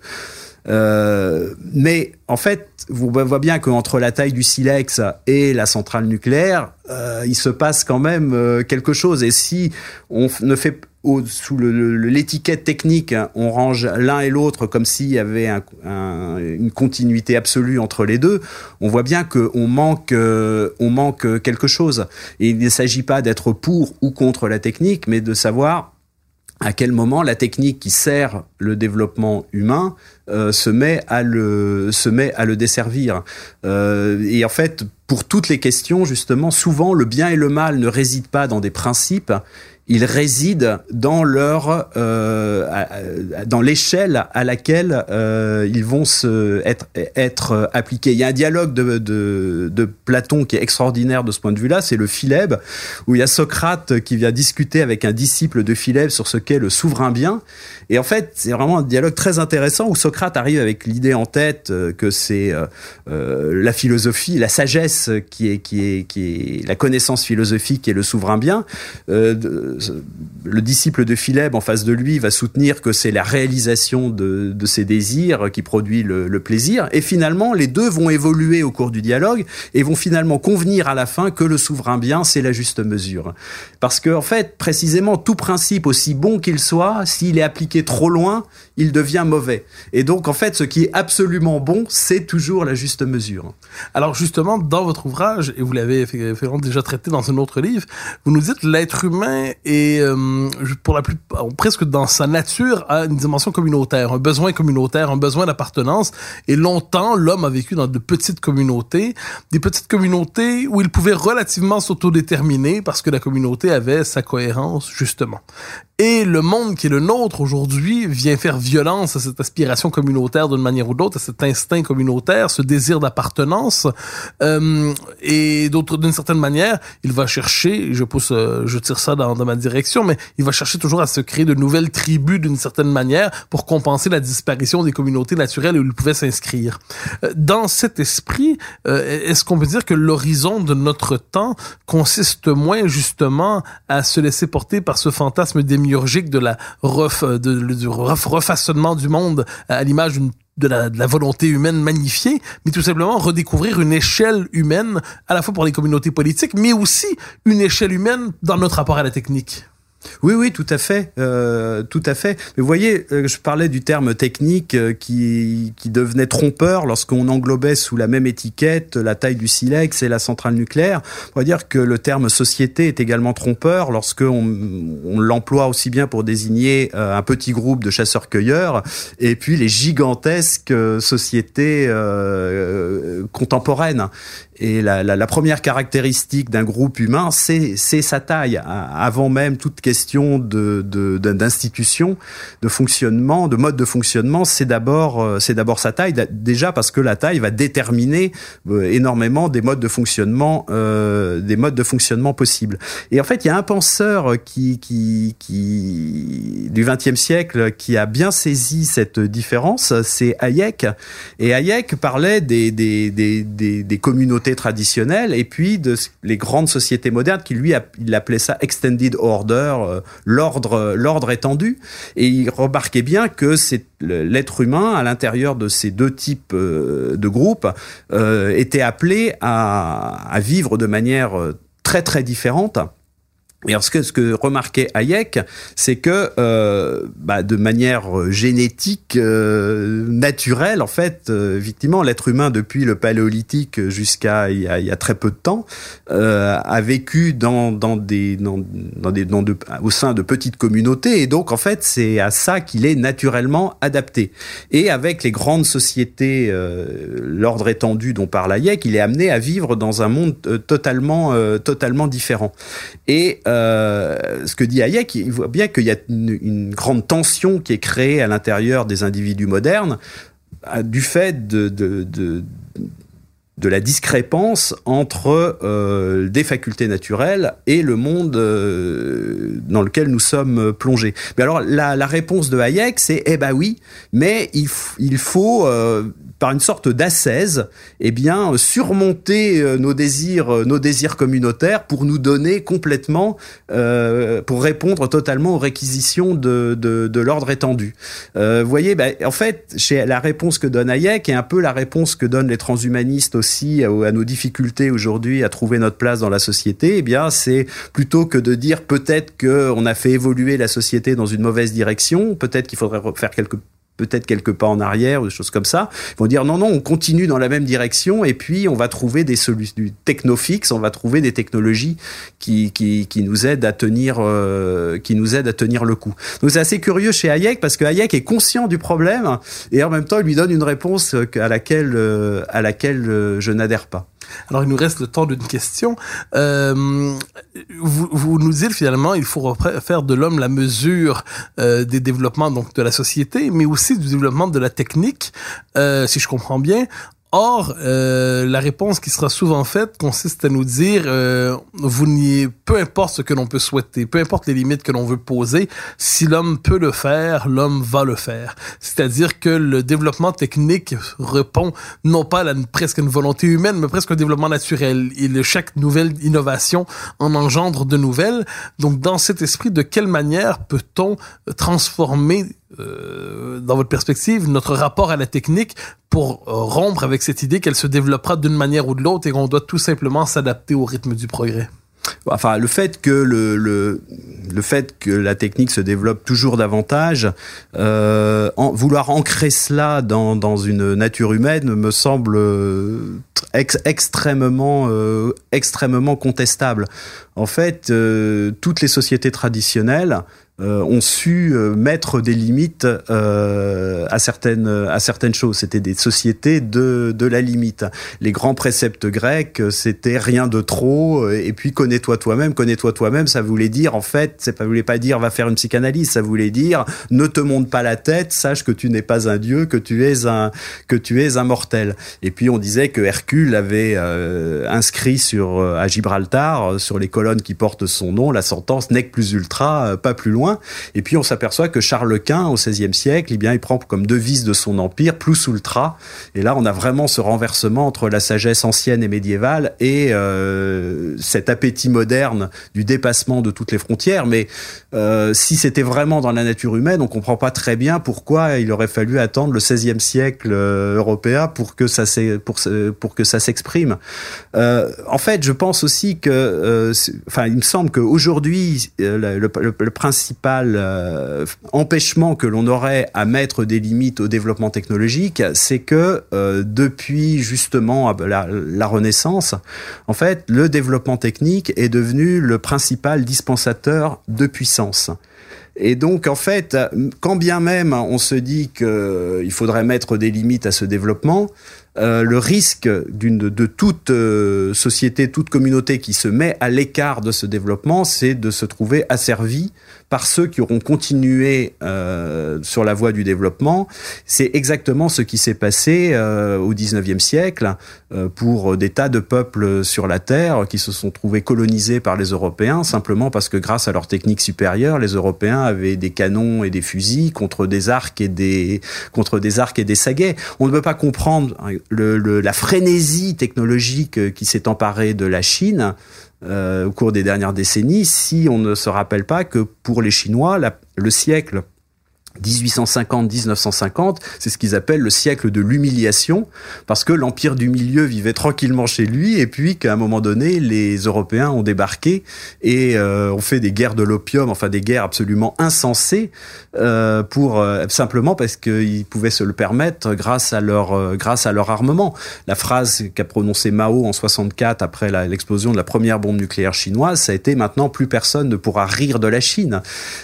Euh, mais en fait, vous voyez bien qu'entre la taille du silex et la centrale nucléaire, euh, il se passe quand même euh, quelque chose. Et si on ne fait au, sous l'étiquette technique, on range l'un et l'autre comme s'il y avait un, un, une continuité absolue entre les deux, on voit bien qu'on manque, on manque quelque chose. Et il ne s'agit pas d'être pour ou contre la technique, mais de savoir à quel moment la technique qui sert le développement humain euh, se met à le se met à le desservir. Euh, et en fait pour toutes les questions justement souvent le bien et le mal ne résident pas dans des principes ils résident dans leur euh, dans l'échelle à laquelle euh, ils vont se être être appliqués. Il y a un dialogue de, de, Platon qui est extraordinaire de ce point de vue-là, c'est le Philèbe où il y a Socrate qui vient discuter avec un disciple de Philèbe sur ce qu'est le souverain bien. Et en fait, c'est vraiment un dialogue très intéressant où Socrate arrive avec l'idée en tête euh, que c'est euh, euh, la philosophie, la sagesse qui est qui est qui est la connaissance philosophique et le souverain bien. Euh, le disciple de Philèbe en face de lui va soutenir que c'est la réalisation de, ses désirs qui produit le, le, plaisir. Et finalement, les deux vont évoluer au cours du dialogue et vont finalement convenir à la fin que le souverain bien, c'est la juste mesure. Parce que, en fait, précisément, tout principe, aussi bon qu'il soit, s'il est appliqué trop loin, il devient mauvais. Et donc, en fait, ce qui est absolument bon, c'est toujours la juste mesure. Alors, justement, dans votre ouvrage, et vous l'avez déjà traité dans un autre livre, vous nous dites l'être humain est, euh, pour la plus, presque dans sa nature, a une dimension communautaire, un besoin communautaire, un besoin d'appartenance. Et longtemps, l'homme a vécu dans de petites communautés, des petites communautés où il pouvait relativement s'autodéterminer parce que la communauté avait sa cohérence, justement. Et le monde qui est le nôtre aujourd'hui vient faire violence à cette aspiration communautaire d'une manière ou d'autre, à cet instinct communautaire, ce désir d'appartenance. Euh, et d'autre, d'une certaine manière, il va chercher, je pousse, euh, je tire ça dans, dans, ma direction, mais il va chercher toujours à se créer de nouvelles tribus d'une certaine manière pour compenser la disparition des communautés naturelles où il pouvait s'inscrire. Euh, dans cet esprit, euh, est-ce qu'on peut dire que l'horizon de notre temps consiste moins justement à se laisser porter par ce fantasme démiurgique de la ref, de, du refaçonnement du monde à l'image d'une de la, de la, volonté humaine magnifiée, mais tout simplement redécouvrir une échelle humaine, à la fois pour les communautés politiques, mais aussi une échelle humaine dans notre rapport à la technique. Oui, oui, tout à fait, euh, tout à fait. Mais vous voyez, euh, je parlais du terme technique euh, qui, qui devenait trompeur lorsqu'on englobait sous la même étiquette la taille du silex et la centrale nucléaire. On va dire que le terme société est également trompeur lorsqu'on on, l'emploie aussi bien pour désigner euh, un petit groupe de chasseurs-cueilleurs et puis les gigantesques sociétés euh, contemporaines. Et la, la, la première caractéristique d'un groupe humain, c'est sa taille. Avant même toute question de d'institution, de, de, fonctionnement, de mode de fonctionnement, c'est d'abord d'abord sa taille. Déjà parce que la taille va déterminer énormément des modes de fonctionnement, euh, des modes de fonctionnement possibles. Et en fait, il y a un penseur qui, qui, qui du XXe siècle qui a bien saisi cette différence, c'est Hayek. Et Hayek parlait des, des, des, des communautés traditionnelles et puis de les grandes sociétés modernes qui lui il appelait ça extended order, euh, l'ordre l'ordre étendu. Et il remarquait bien que c'est l'être humain à l'intérieur de ces deux types euh, de groupes euh, était appelé à vivre de manière très très différente et alors ce que, ce que remarquait Hayek, c'est que euh, bah, de manière euh, génétique, euh, naturelle, en fait, euh, effectivement, l'être humain depuis le paléolithique jusqu'à il, il, y a très peu de temps euh, a vécu dans, dans des, dans, dans des dans de, au sein de petites communautés, et donc en fait c'est à ça qu'il est naturellement adapté. Et avec les grandes sociétés, euh, l'ordre étendu dont parle Hayek, il est amené à vivre dans un monde totalement totalement différent. Et euh, ce que dit Hayek, il voit bien qu'il y a une, grande tension qui est créée à l'intérieur des individus modernes euh, du fait de, la discrépance entre euh, des facultés naturelles et le monde dans lequel nous sommes plongés. Mais alors la, réponse de Hayek, c'est eh ben oui, mais il, faut par une sorte d'ascèse, eh bien, surmonter euh, nos désirs, euh, nos désirs communautaires pour nous donner complètement, euh, pour répondre totalement aux réquisitions de, de, de l'ordre étendu. Euh, vous voyez, ben, en fait, chez la réponse que donne Hayek est un peu la réponse que donnent les transhumanistes aussi à, à nos difficultés aujourd'hui à trouver notre place dans la société. Eh bien, c'est plutôt que de dire peut-être qu'on a fait évoluer la société dans une mauvaise direction, peut-être qu'il faudrait faire quelques peut-être quelques pas en arrière ou des choses comme ça. Ils vont dire non, non, on continue dans la même direction et puis on va trouver des solutions du technofix, on va trouver des technologies qui, qui, qui nous aident à tenir, euh, qui nous aident à tenir le coup. Donc c'est assez curieux chez Hayek parce que Hayek est conscient du problème et en même temps il lui donne une réponse à laquelle, euh, à laquelle euh, je n'adhère pas. Alors, il nous reste le temps d'une question. Euh, vous, vous, nous dites finalement, il faut faire de l'homme la mesure euh, des développements donc de la société, mais aussi du développement de la technique, euh, si je comprends bien. Or, euh, la réponse qui sera souvent faite consiste à nous dire euh, vous n'y peu importe ce que l'on peut souhaiter, peu importe les limites que l'on veut poser, si l'homme peut le faire, l'homme va le faire. C'est-à-dire que le développement technique répond non pas à la, presque une volonté humaine, mais presque un développement naturel. Et chaque nouvelle innovation en engendre de nouvelles. Donc, dans cet esprit, de quelle manière peut-on transformer euh, dans votre perspective, notre rapport à la technique pour euh, rompre avec cette idée qu'elle se développera d'une manière ou de l'autre et qu'on doit tout simplement s'adapter au rythme du progrès? Enfin, le fait que le, le, fait que la technique se développe toujours davantage, euh, vouloir ancrer cela dans, dans une nature humaine me semble ex, extrêmement extrêmement contestable. En fait, toutes les sociétés traditionnelles ont su euh, mettre des limites euh, à certaines à certaines choses. C'était des sociétés de de la limite. Les grands préceptes grecs, c'était rien de trop. Et puis connais-toi toi-même, connais-toi toi-même. Ça voulait dire en fait, ça voulait pas dire va faire une psychanalyse. Ça voulait dire ne te monte pas la tête, sache que tu n'es pas un dieu, que tu es un que tu es un mortel. Et puis on disait que Hercule avait euh, inscrit sur à Gibraltar sur les colonnes qui portent son nom la sentence nec plus ultra, pas plus loin. Et puis on s'aperçoit que Charles Quint, au XVIe siècle, eh bien, il prend comme devise de son empire plus ultra. Et là, on a vraiment ce renversement entre la sagesse ancienne et médiévale et euh, cet appétit moderne du dépassement de toutes les frontières. Mais euh, si c'était vraiment dans la nature humaine, on comprend pas très bien pourquoi il aurait fallu attendre le XVIe siècle euh, européen pour que ça s'exprime. Euh, en fait, je pense aussi que, euh, enfin, il me semble qu'aujourd'hui, le, le principe principal euh, empêchement que l'on aurait à mettre des limites au développement technologique, c'est que euh, depuis justement la, la, Renaissance, en fait, le développement technique est devenu le principal dispensateur de puissance. Et donc, en fait, quand bien même on se dit qu'il faudrait mettre des limites à ce développement, euh, le risque d'une de toute euh, société, toute communauté qui se met à l'écart de ce développement, c'est de se trouver asservi par ceux qui auront continué euh, sur la voie du développement. C'est exactement ce qui s'est passé euh, au 19e siècle euh, pour des tas de peuples sur la Terre qui se sont trouvés colonisés par les Européens simplement parce que grâce à leur technique supérieure, les Européens avaient des canons et des fusils contre des arcs et des contre des arcs et des saguets. On ne peut pas comprendre le, le, la frénésie technologique qui s'est emparée de la Chine euh, au cours des dernières décennies si on ne se rappelle pas que pour les Chinois, le siècle 1850-1950, c'est ce qu'ils appellent le siècle de l'humiliation, parce que l'empire du milieu vivait tranquillement chez lui, et puis qu'à un moment donné, les Européens ont débarqué et euh, ont fait des guerres de l'opium, enfin des guerres absolument insensées, euh, pour euh, simplement parce qu'ils pouvaient se le permettre grâce à leur euh, grâce à leur armement. La phrase qu'a prononcée Mao en 64 après l'explosion de la première bombe nucléaire chinoise, ça a été maintenant plus personne ne pourra rire de la Chine.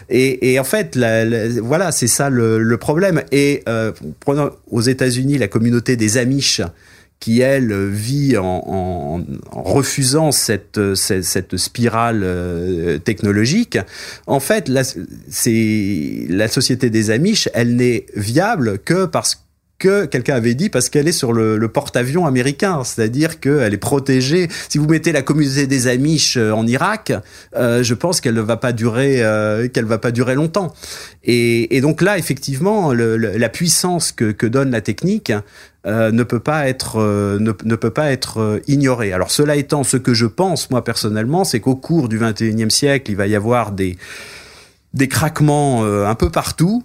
Et, et en fait, la, la, voilà c'est ça le, problème. Et euh, prenons aux États-Unis la communauté des Amish qui elle vit en, refusant cette, cette, spirale euh, technologique. En fait, la, la société des Amish, elle n'est viable que parce que que quelqu'un avait dit parce qu'elle est sur le, porte-avions américain, c'est-à-dire qu'elle est protégée. Si vous mettez la communauté des Amish en Irak, euh, je pense qu'elle ne va pas durer, euh, qu'elle va pas durer longtemps. Et, donc là, effectivement, la puissance que, donne la technique euh, ne peut pas être euh, ne, peut pas être euh, ignorée. Alors cela étant, ce que je pense moi personnellement, c'est qu'au cours du 21e siècle, il va y avoir des des craquements un peu partout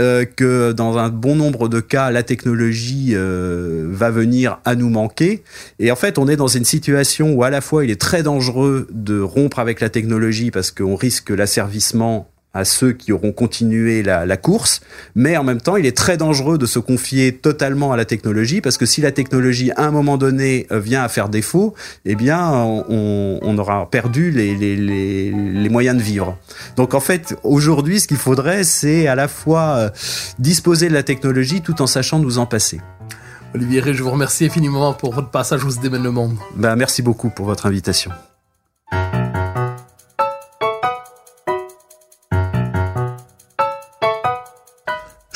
euh, que dans un bon nombre de cas, la technologie euh, va venir à nous manquer. Et en fait, on est dans une situation où à la fois il est très dangereux de rompre avec la technologie parce qu'on risque l'asservissement à ceux qui auront continué la, la, course, mais en même temps, il est très dangereux de se confier totalement à la technologie parce que si la technologie, à un moment donné, vient à faire défaut, eh bien, on, on aura perdu les, les, les, les, moyens de vivre. Donc, en fait, aujourd'hui, ce qu'il faudrait, c'est à la fois disposer de la technologie tout en sachant nous en passer. Olivier je vous remercie infiniment pour votre passage où se démène le monde. Ben, merci beaucoup pour votre invitation.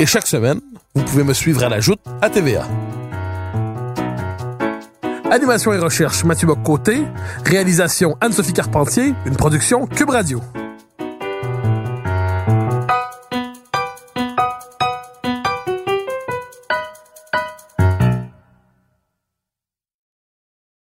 Et chaque semaine, vous pouvez me suivre à la joute à TVA. Animation et recherche Mathieu Bock-Côté. Réalisation Anne-Sophie Carpentier. Une production Cube Radio.